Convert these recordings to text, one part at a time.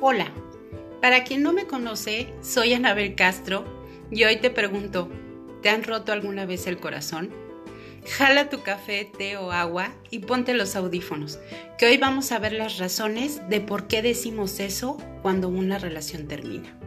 Hola, para quien no me conoce, soy Anabel Castro y hoy te pregunto, ¿te han roto alguna vez el corazón? Jala tu café, té o agua y ponte los audífonos, que hoy vamos a ver las razones de por qué decimos eso cuando una relación termina.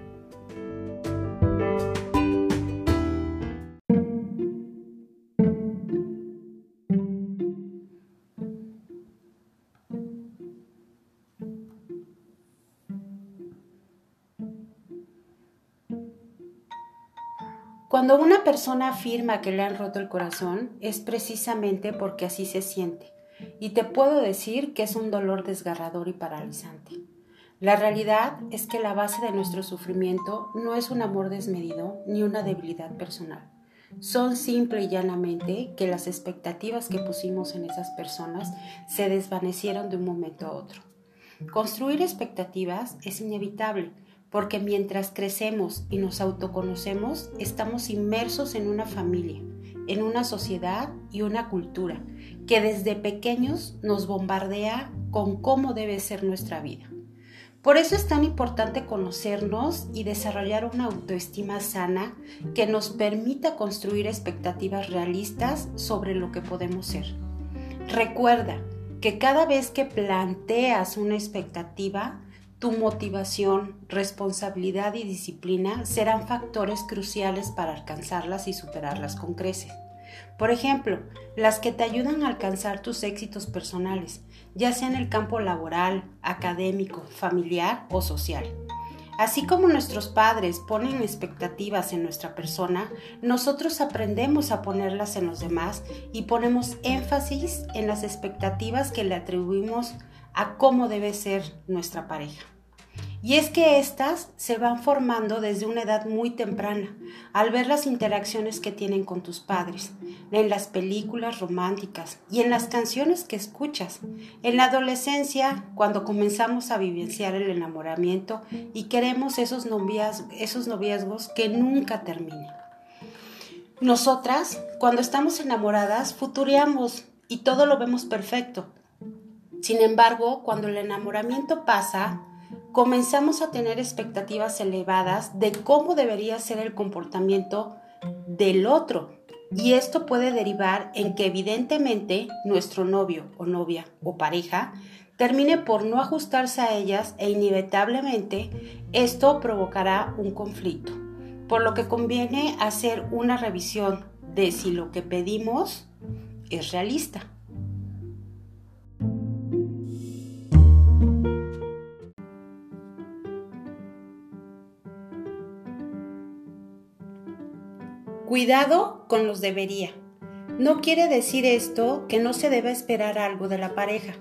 Cuando una persona afirma que le han roto el corazón es precisamente porque así se siente. Y te puedo decir que es un dolor desgarrador y paralizante. La realidad es que la base de nuestro sufrimiento no es un amor desmedido ni una debilidad personal. Son simple y llanamente que las expectativas que pusimos en esas personas se desvanecieron de un momento a otro. Construir expectativas es inevitable porque mientras crecemos y nos autoconocemos, estamos inmersos en una familia, en una sociedad y una cultura que desde pequeños nos bombardea con cómo debe ser nuestra vida. Por eso es tan importante conocernos y desarrollar una autoestima sana que nos permita construir expectativas realistas sobre lo que podemos ser. Recuerda que cada vez que planteas una expectativa, tu motivación, responsabilidad y disciplina serán factores cruciales para alcanzarlas y superarlas con creces. Por ejemplo, las que te ayudan a alcanzar tus éxitos personales, ya sea en el campo laboral, académico, familiar o social. Así como nuestros padres ponen expectativas en nuestra persona, nosotros aprendemos a ponerlas en los demás y ponemos énfasis en las expectativas que le atribuimos a cómo debe ser nuestra pareja. Y es que éstas se van formando desde una edad muy temprana, al ver las interacciones que tienen con tus padres, en las películas románticas y en las canciones que escuchas. En la adolescencia, cuando comenzamos a vivenciar el enamoramiento y queremos esos, esos noviazgos que nunca terminan. Nosotras, cuando estamos enamoradas, futureamos y todo lo vemos perfecto. Sin embargo, cuando el enamoramiento pasa, comenzamos a tener expectativas elevadas de cómo debería ser el comportamiento del otro. Y esto puede derivar en que evidentemente nuestro novio o novia o pareja termine por no ajustarse a ellas e inevitablemente esto provocará un conflicto. Por lo que conviene hacer una revisión de si lo que pedimos es realista. Cuidado con los debería. No quiere decir esto que no se deba esperar algo de la pareja.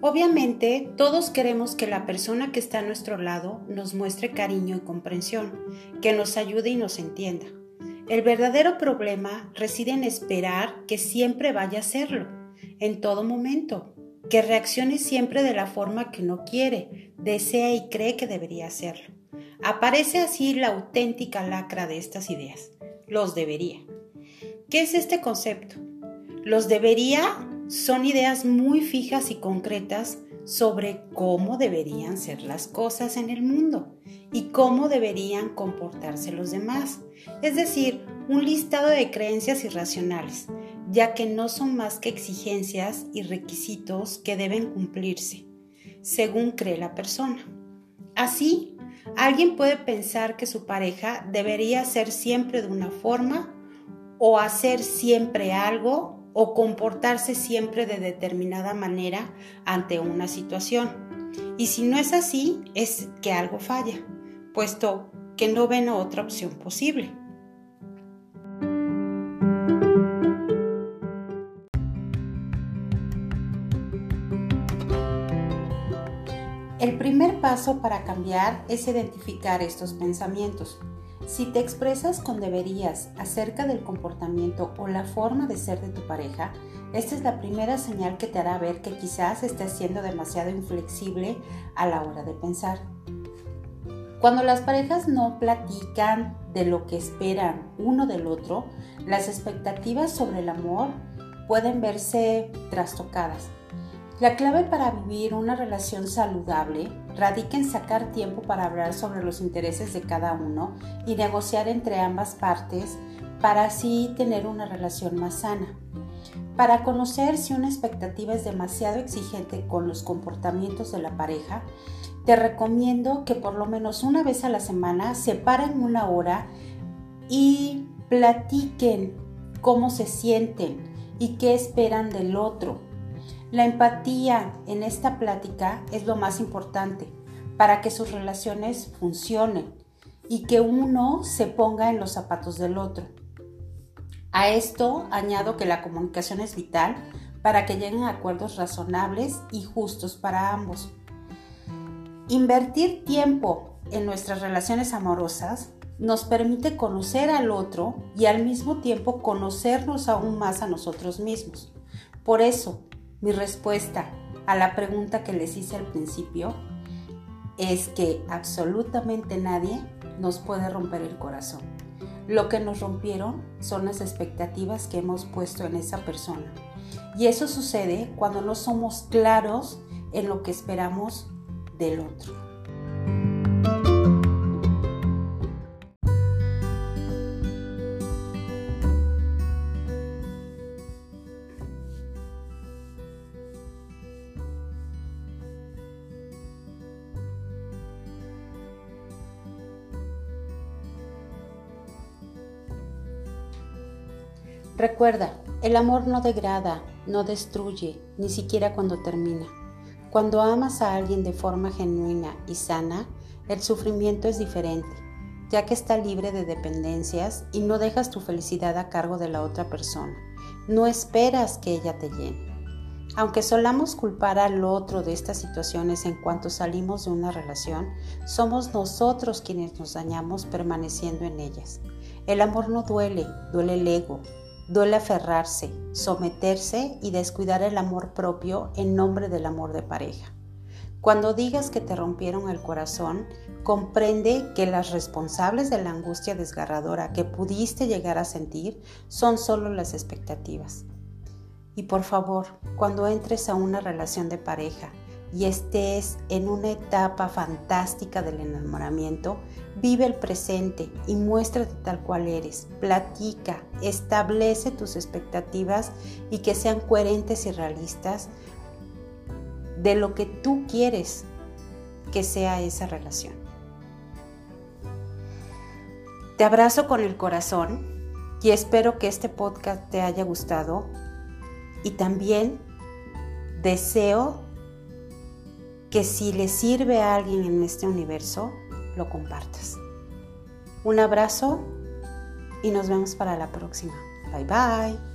Obviamente, todos queremos que la persona que está a nuestro lado nos muestre cariño y comprensión, que nos ayude y nos entienda. El verdadero problema reside en esperar que siempre vaya a hacerlo, en todo momento, que reaccione siempre de la forma que no quiere, desea y cree que debería hacerlo. Aparece así la auténtica lacra de estas ideas los debería. ¿Qué es este concepto? Los debería son ideas muy fijas y concretas sobre cómo deberían ser las cosas en el mundo y cómo deberían comportarse los demás. Es decir, un listado de creencias irracionales, ya que no son más que exigencias y requisitos que deben cumplirse, según cree la persona. Así, Alguien puede pensar que su pareja debería ser siempre de una forma o hacer siempre algo o comportarse siempre de determinada manera ante una situación. Y si no es así, es que algo falla, puesto que no ven otra opción posible. Paso para cambiar es identificar estos pensamientos. Si te expresas con deberías acerca del comportamiento o la forma de ser de tu pareja, esta es la primera señal que te hará ver que quizás estés siendo demasiado inflexible a la hora de pensar. Cuando las parejas no platican de lo que esperan uno del otro, las expectativas sobre el amor pueden verse trastocadas la clave para vivir una relación saludable radica en sacar tiempo para hablar sobre los intereses de cada uno y negociar entre ambas partes para así tener una relación más sana. Para conocer si una expectativa es demasiado exigente con los comportamientos de la pareja, te recomiendo que por lo menos una vez a la semana separen una hora y platiquen cómo se sienten y qué esperan del otro. La empatía en esta plática es lo más importante para que sus relaciones funcionen y que uno se ponga en los zapatos del otro. A esto añado que la comunicación es vital para que lleguen a acuerdos razonables y justos para ambos. Invertir tiempo en nuestras relaciones amorosas nos permite conocer al otro y al mismo tiempo conocernos aún más a nosotros mismos. Por eso, mi respuesta a la pregunta que les hice al principio es que absolutamente nadie nos puede romper el corazón. Lo que nos rompieron son las expectativas que hemos puesto en esa persona. Y eso sucede cuando no somos claros en lo que esperamos del otro. Recuerda, el amor no degrada, no destruye, ni siquiera cuando termina. Cuando amas a alguien de forma genuina y sana, el sufrimiento es diferente, ya que está libre de dependencias y no dejas tu felicidad a cargo de la otra persona. No esperas que ella te llene. Aunque solamos culpar al otro de estas situaciones en cuanto salimos de una relación, somos nosotros quienes nos dañamos permaneciendo en ellas. El amor no duele, duele el ego, Duele aferrarse, someterse y descuidar el amor propio en nombre del amor de pareja. Cuando digas que te rompieron el corazón, comprende que las responsables de la angustia desgarradora que pudiste llegar a sentir son solo las expectativas. Y por favor, cuando entres a una relación de pareja y estés en una etapa fantástica del enamoramiento, vive el presente y muéstrate tal cual eres. Platica, establece tus expectativas y que sean coherentes y realistas de lo que tú quieres que sea esa relación. Te abrazo con el corazón y espero que este podcast te haya gustado y también deseo que si le sirve a alguien en este universo, lo compartas. Un abrazo y nos vemos para la próxima. Bye bye.